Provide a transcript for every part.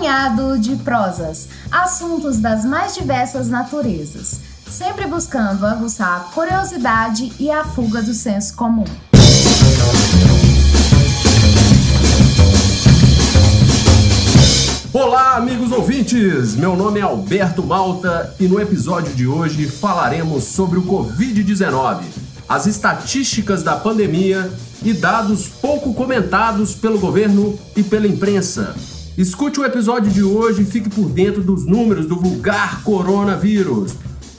apanhado de prosas, assuntos das mais diversas naturezas, sempre buscando aguçar a curiosidade e a fuga do senso comum. Olá, amigos ouvintes! Meu nome é Alberto Malta e no episódio de hoje falaremos sobre o Covid-19, as estatísticas da pandemia e dados pouco comentados pelo governo e pela imprensa. Escute o episódio de hoje e fique por dentro dos números do vulgar coronavírus,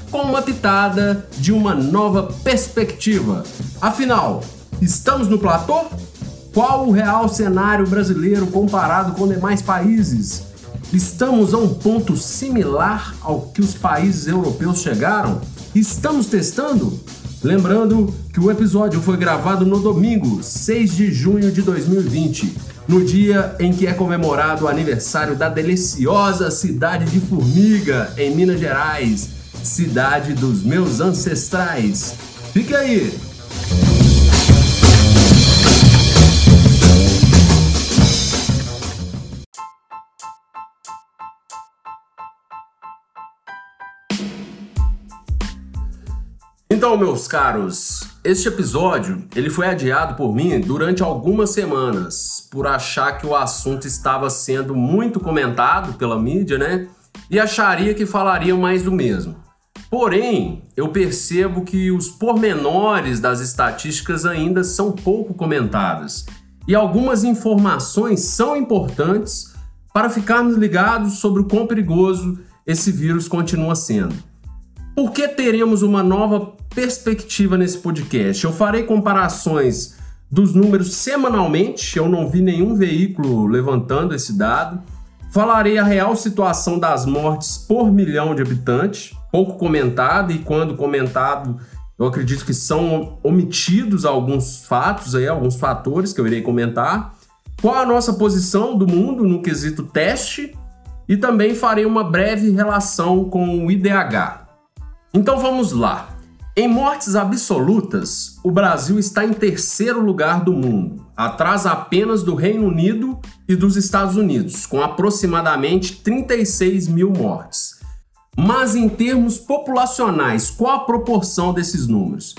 com uma pitada de uma nova perspectiva. Afinal, estamos no platô? Qual o real cenário brasileiro comparado com demais países? Estamos a um ponto similar ao que os países europeus chegaram? Estamos testando? Lembrando que o episódio foi gravado no domingo, 6 de junho de 2020, no dia em que é comemorado o aniversário da deliciosa cidade de Formiga, em Minas Gerais, cidade dos meus ancestrais. Fique aí! Então, meus caros, este episódio ele foi adiado por mim durante algumas semanas por achar que o assunto estava sendo muito comentado pela mídia, né? E acharia que falaria mais do mesmo. Porém, eu percebo que os pormenores das estatísticas ainda são pouco comentadas e algumas informações são importantes para ficarmos ligados sobre o quão perigoso esse vírus continua sendo. Por que teremos uma nova perspectiva nesse podcast. Eu farei comparações dos números semanalmente, eu não vi nenhum veículo levantando esse dado. Falarei a real situação das mortes por milhão de habitantes, pouco comentado, e quando comentado, eu acredito que são omitidos alguns fatos aí, alguns fatores que eu irei comentar. Qual a nossa posição do mundo no quesito teste e também farei uma breve relação com o IDH. Então vamos lá. Em mortes absolutas, o Brasil está em terceiro lugar do mundo, atrás apenas do Reino Unido e dos Estados Unidos, com aproximadamente 36 mil mortes. Mas em termos populacionais, qual a proporção desses números?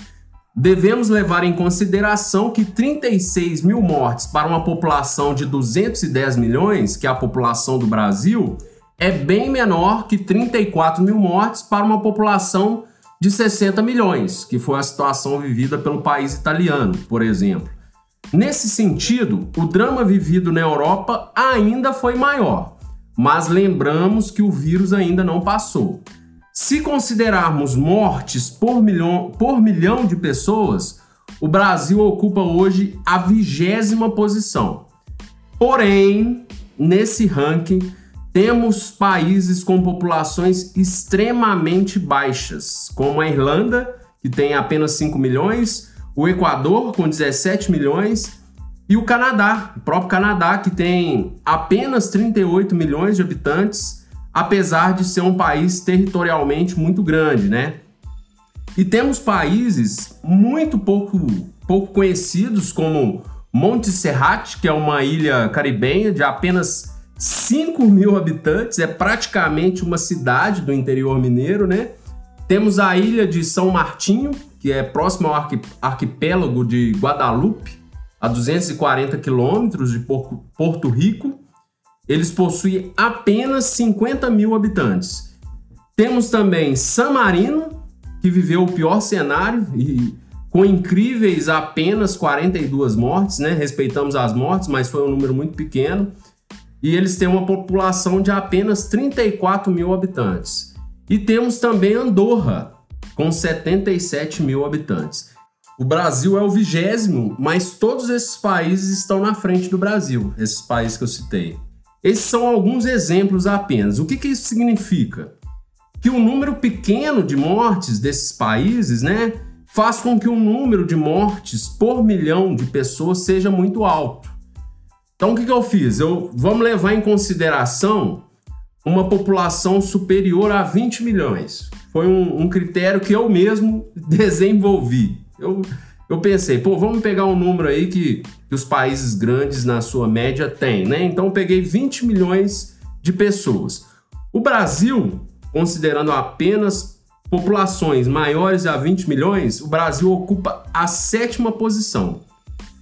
Devemos levar em consideração que 36 mil mortes para uma população de 210 milhões, que é a população do Brasil, é bem menor que 34 mil mortes para uma população de 60 milhões, que foi a situação vivida pelo país italiano, por exemplo. Nesse sentido, o drama vivido na Europa ainda foi maior, mas lembramos que o vírus ainda não passou. Se considerarmos mortes por milhão, por milhão de pessoas, o Brasil ocupa hoje a vigésima posição. Porém, nesse ranking, temos países com populações extremamente baixas, como a Irlanda, que tem apenas 5 milhões, o Equador, com 17 milhões, e o Canadá, o próprio Canadá, que tem apenas 38 milhões de habitantes, apesar de ser um país territorialmente muito grande, né? E temos países muito pouco, pouco conhecidos, como Montserrat, que é uma ilha caribenha de apenas 5 mil habitantes, é praticamente uma cidade do interior mineiro, né? Temos a ilha de São Martinho, que é próximo ao arquipélago de Guadalupe, a 240 quilômetros de Porto Rico. Eles possuem apenas 50 mil habitantes. Temos também San Marino, que viveu o pior cenário e com incríveis apenas 42 mortes, né? Respeitamos as mortes, mas foi um número muito pequeno e eles têm uma população de apenas 34 mil habitantes. E temos também Andorra, com 77 mil habitantes. O Brasil é o vigésimo, mas todos esses países estão na frente do Brasil, esses países que eu citei. Esses são alguns exemplos apenas. O que, que isso significa? Que o número pequeno de mortes desses países, né, faz com que o número de mortes por milhão de pessoas seja muito alto. Então o que, que eu fiz? Eu, vamos levar em consideração uma população superior a 20 milhões. Foi um, um critério que eu mesmo desenvolvi. Eu, eu pensei, pô, vamos pegar um número aí que, que os países grandes, na sua média, têm, né? Então peguei 20 milhões de pessoas. O Brasil, considerando apenas populações maiores a 20 milhões, o Brasil ocupa a sétima posição.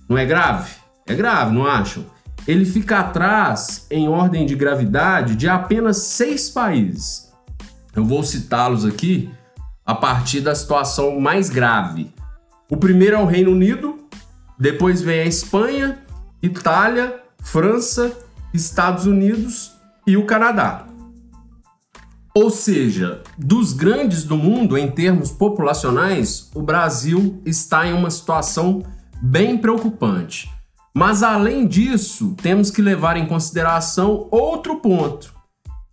Não é grave? É grave, não acham? Ele fica atrás, em ordem de gravidade, de apenas seis países. Eu vou citá-los aqui a partir da situação mais grave. O primeiro é o Reino Unido, depois vem a Espanha, Itália, França, Estados Unidos e o Canadá. Ou seja, dos grandes do mundo em termos populacionais, o Brasil está em uma situação bem preocupante. Mas além disso, temos que levar em consideração outro ponto,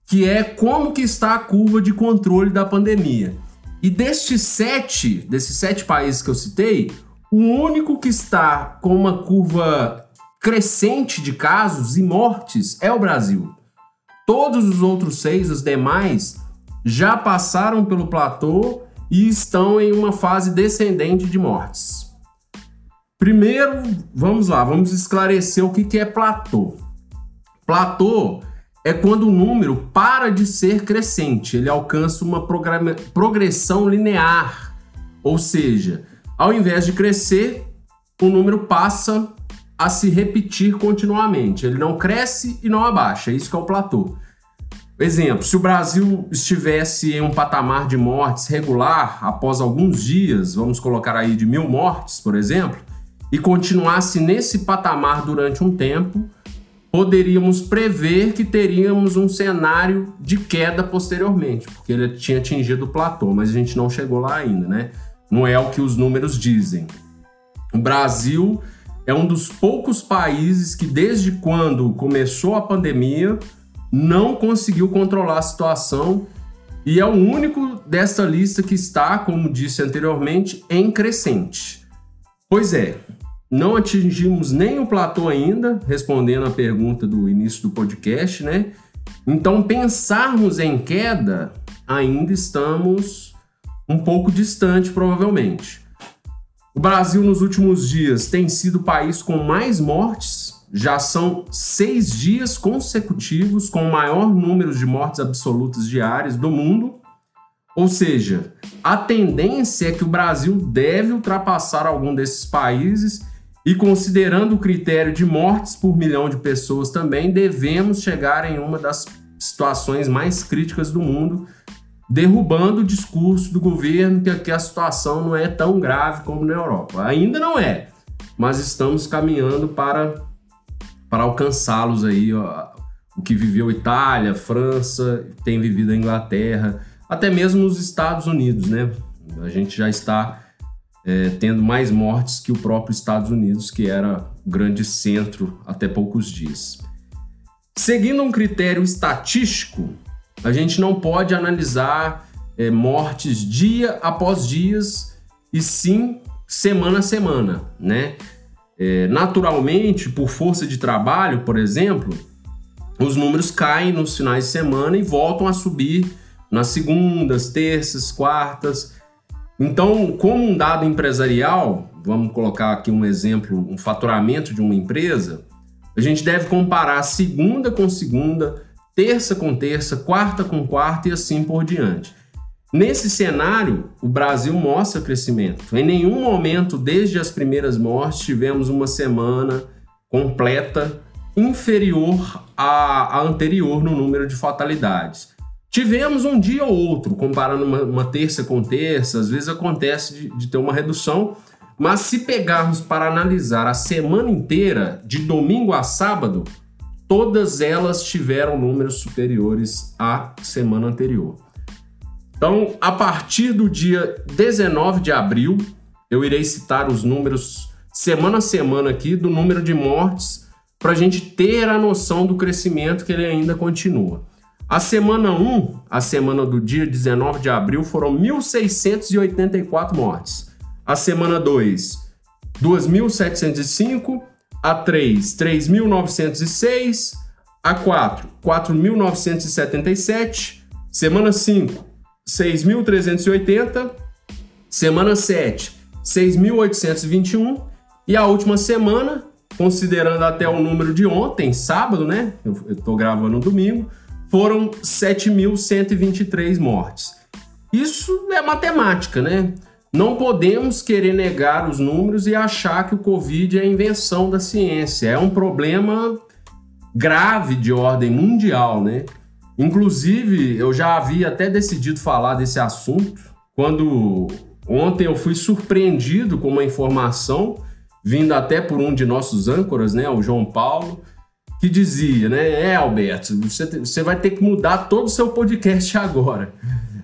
que é como que está a curva de controle da pandemia. E destes sete, desses sete países que eu citei, o único que está com uma curva crescente de casos e mortes é o Brasil. Todos os outros seis, os demais, já passaram pelo platô e estão em uma fase descendente de mortes. Primeiro, vamos lá, vamos esclarecer o que é platô. Platô é quando o número para de ser crescente, ele alcança uma progressão linear, ou seja, ao invés de crescer, o número passa a se repetir continuamente. Ele não cresce e não abaixa. Isso que é o platô. Exemplo: se o Brasil estivesse em um patamar de mortes regular após alguns dias, vamos colocar aí de mil mortes, por exemplo, e continuasse nesse patamar durante um tempo, poderíamos prever que teríamos um cenário de queda posteriormente, porque ele tinha atingido o platô, mas a gente não chegou lá ainda, né? Não é o que os números dizem. O Brasil é um dos poucos países que, desde quando começou a pandemia, não conseguiu controlar a situação e é o único desta lista que está, como disse anteriormente, em crescente. Pois é, não atingimos nem o platô ainda, respondendo a pergunta do início do podcast, né? Então, pensarmos em queda, ainda estamos um pouco distante, provavelmente. O Brasil, nos últimos dias, tem sido o país com mais mortes. Já são seis dias consecutivos com o maior número de mortes absolutas diárias do mundo. Ou seja, a tendência é que o Brasil deve ultrapassar algum desses países e, considerando o critério de mortes por milhão de pessoas também, devemos chegar em uma das situações mais críticas do mundo, derrubando o discurso do governo que aqui a situação não é tão grave como na Europa. Ainda não é, mas estamos caminhando para, para alcançá-los aí, ó, o que viveu Itália, França, tem vivido a Inglaterra, até mesmo os Estados Unidos, né? A gente já está é, tendo mais mortes que o próprio Estados Unidos, que era o grande centro até poucos dias. Seguindo um critério estatístico, a gente não pode analisar é, mortes dia após dias e sim semana a semana, né? É, naturalmente, por força de trabalho, por exemplo, os números caem nos finais de semana e voltam a subir nas segundas, terças, quartas. Então, como um dado empresarial, vamos colocar aqui um exemplo, um faturamento de uma empresa, a gente deve comparar segunda com segunda, terça com terça, quarta com quarta e assim por diante. Nesse cenário, o Brasil mostra crescimento. Em nenhum momento, desde as primeiras mortes, tivemos uma semana completa inferior à, à anterior no número de fatalidades. Tivemos um dia ou outro, comparando uma, uma terça com terça, às vezes acontece de, de ter uma redução, mas se pegarmos para analisar a semana inteira, de domingo a sábado, todas elas tiveram números superiores à semana anterior. Então, a partir do dia 19 de abril, eu irei citar os números semana a semana aqui do número de mortes para a gente ter a noção do crescimento que ele ainda continua. A semana 1, a semana do dia 19 de abril, foram 1.684 mortes. A semana 2, 2.705 a 3, 3.906, a 4, 4.977, semana 5, 6.380, semana 7, 6.821 e a última semana, considerando até o número de ontem, sábado, né? Eu estou gravando no domingo, foram 7.123 mortes. Isso é matemática, né? Não podemos querer negar os números e achar que o Covid é invenção da ciência. É um problema grave de ordem mundial, né? Inclusive, eu já havia até decidido falar desse assunto quando ontem eu fui surpreendido com uma informação vinda até por um de nossos âncoras, né, o João Paulo, que dizia, né, é Alberto, você, você vai ter que mudar todo o seu podcast agora.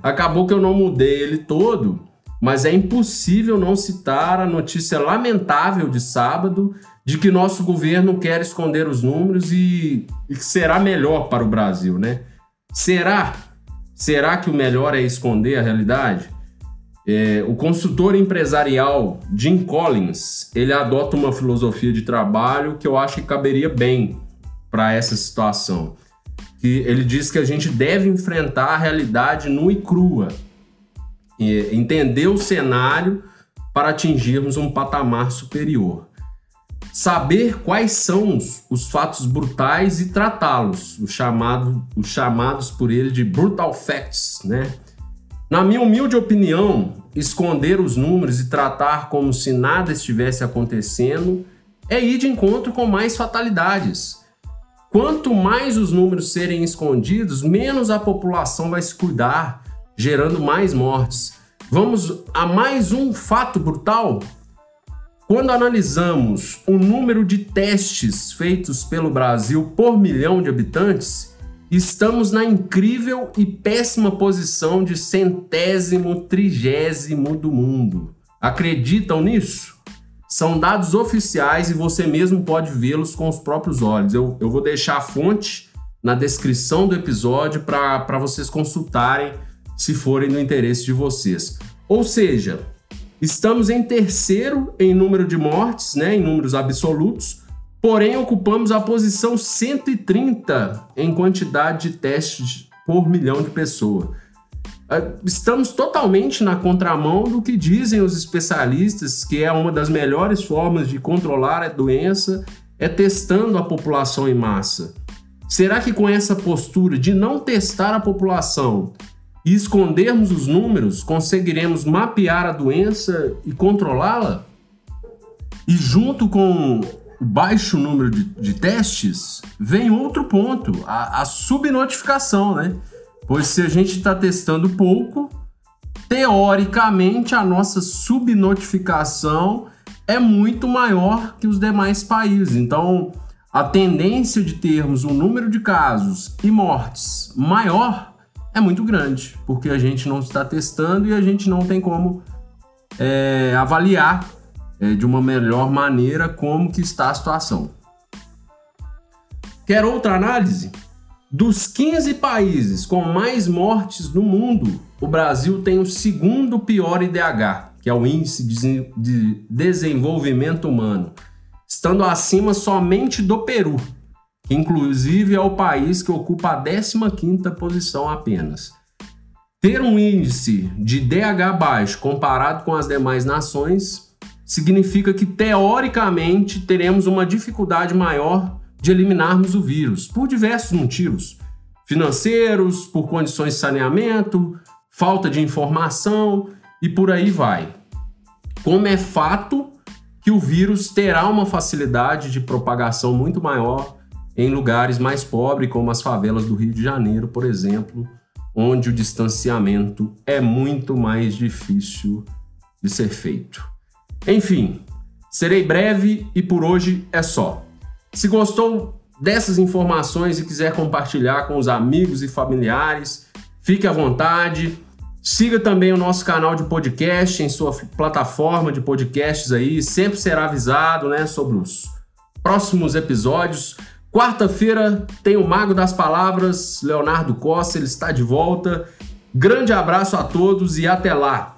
Acabou que eu não mudei ele todo, mas é impossível não citar a notícia lamentável de sábado de que nosso governo quer esconder os números e, e que será melhor para o Brasil, né? Será? Será que o melhor é esconder a realidade? É, o consultor empresarial Jim Collins ele adota uma filosofia de trabalho que eu acho que caberia bem para essa situação. Que ele diz que a gente deve enfrentar a realidade nua e crua, e entender o cenário para atingirmos um patamar superior. Saber quais são os, os fatos brutais e tratá-los, os, chamado, os chamados por ele de brutal facts, né? Na minha humilde opinião, esconder os números e tratar como se nada estivesse acontecendo é ir de encontro com mais fatalidades. Quanto mais os números serem escondidos, menos a população vai se cuidar, gerando mais mortes. Vamos a mais um fato brutal? Quando analisamos o número de testes feitos pelo Brasil por milhão de habitantes, estamos na incrível e péssima posição de centésimo trigésimo do mundo. Acreditam nisso? São dados oficiais e você mesmo pode vê-los com os próprios olhos. Eu, eu vou deixar a fonte na descrição do episódio para vocês consultarem se forem do interesse de vocês. Ou seja, estamos em terceiro em número de mortes, né, em números absolutos, porém ocupamos a posição 130 em quantidade de testes por milhão de pessoas. Ah, estamos totalmente na contramão do que dizem os especialistas, que é uma das melhores formas de controlar a doença é testando a população em massa. Será que com essa postura de não testar a população e escondermos os números, conseguiremos mapear a doença e controlá-la? E junto com o baixo número de, de testes, vem outro ponto, a, a subnotificação, né? Pois se a gente está testando pouco, teoricamente a nossa subnotificação é muito maior que os demais países. Então, a tendência de termos um número de casos e mortes maior é muito grande, porque a gente não está testando e a gente não tem como é, avaliar é, de uma melhor maneira como que está a situação. Quer outra análise? Dos 15 países com mais mortes no mundo, o Brasil tem o segundo pior IDH, que é o Índice de Desenvolvimento Humano, estando acima somente do Peru, que inclusive é o país que ocupa a 15ª posição apenas. Ter um índice de DH baixo comparado com as demais nações significa que teoricamente teremos uma dificuldade maior de eliminarmos o vírus por diversos motivos financeiros, por condições de saneamento, falta de informação e por aí vai. Como é fato que o vírus terá uma facilidade de propagação muito maior em lugares mais pobres, como as favelas do Rio de Janeiro, por exemplo, onde o distanciamento é muito mais difícil de ser feito. Enfim, serei breve e por hoje é só. Se gostou dessas informações e quiser compartilhar com os amigos e familiares, fique à vontade. Siga também o nosso canal de podcast em sua plataforma de podcasts aí, sempre será avisado, né, sobre os próximos episódios. Quarta-feira tem o Mago das Palavras, Leonardo Costa, ele está de volta. Grande abraço a todos e até lá.